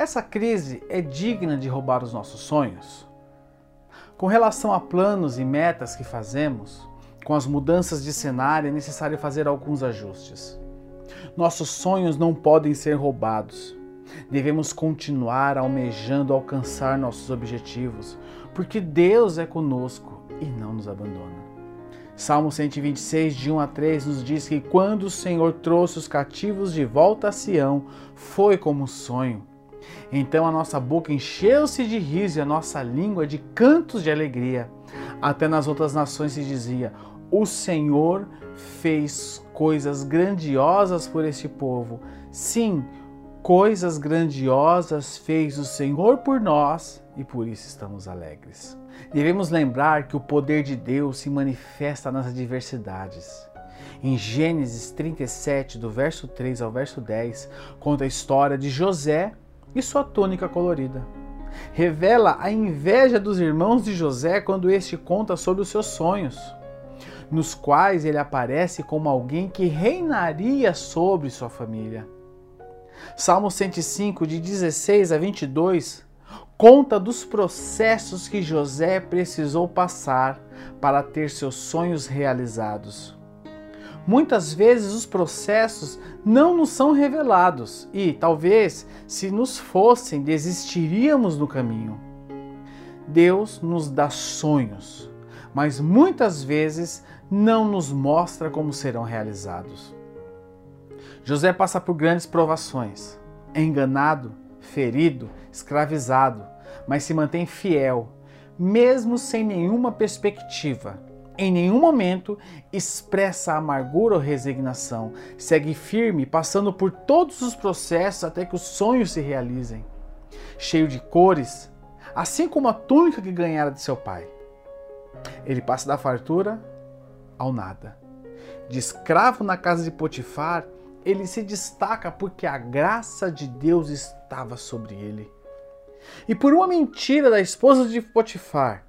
Essa crise é digna de roubar os nossos sonhos? Com relação a planos e metas que fazemos, com as mudanças de cenário é necessário fazer alguns ajustes. Nossos sonhos não podem ser roubados. Devemos continuar almejando alcançar nossos objetivos, porque Deus é conosco e não nos abandona. Salmo 126, de 1 a 3, nos diz que quando o Senhor trouxe os cativos de volta a Sião, foi como um sonho. Então a nossa boca encheu-se de riso e a nossa língua de cantos de alegria. Até nas outras nações se dizia: O Senhor fez coisas grandiosas por este povo. Sim, coisas grandiosas fez o Senhor por nós e por isso estamos alegres. Devemos lembrar que o poder de Deus se manifesta nas adversidades. Em Gênesis 37, do verso 3 ao verso 10, conta a história de José e sua túnica colorida. Revela a inveja dos irmãos de José quando este conta sobre os seus sonhos, nos quais ele aparece como alguém que reinaria sobre sua família. Salmo 105, de 16 a 22, conta dos processos que José precisou passar para ter seus sonhos realizados. Muitas vezes os processos não nos são revelados e, talvez, se nos fossem, desistiríamos no caminho. Deus nos dá sonhos, mas muitas vezes não nos mostra como serão realizados. José passa por grandes provações, é enganado, ferido, escravizado, mas se mantém fiel, mesmo sem nenhuma perspectiva em nenhum momento expressa amargura ou resignação. Segue firme, passando por todos os processos até que os sonhos se realizem. Cheio de cores, assim como a túnica que ganhara de seu pai. Ele passa da fartura ao nada. De escravo na casa de Potifar, ele se destaca porque a graça de Deus estava sobre ele. E por uma mentira da esposa de Potifar,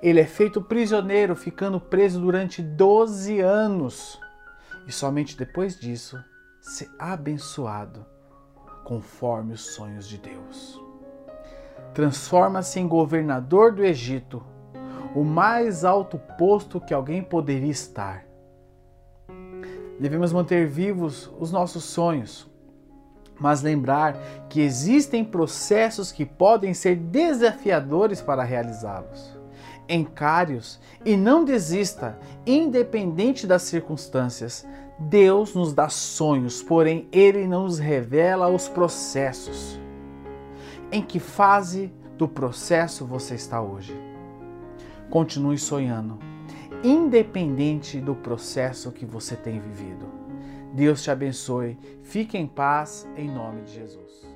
ele é feito prisioneiro, ficando preso durante 12 anos. E somente depois disso, ser abençoado, conforme os sonhos de Deus. Transforma-se em governador do Egito, o mais alto posto que alguém poderia estar. Devemos manter vivos os nossos sonhos, mas lembrar que existem processos que podem ser desafiadores para realizá-los encare-os e não desista, independente das circunstâncias. Deus nos dá sonhos, porém Ele não nos revela os processos. Em que fase do processo você está hoje? Continue sonhando, independente do processo que você tem vivido. Deus te abençoe, fique em paz, em nome de Jesus.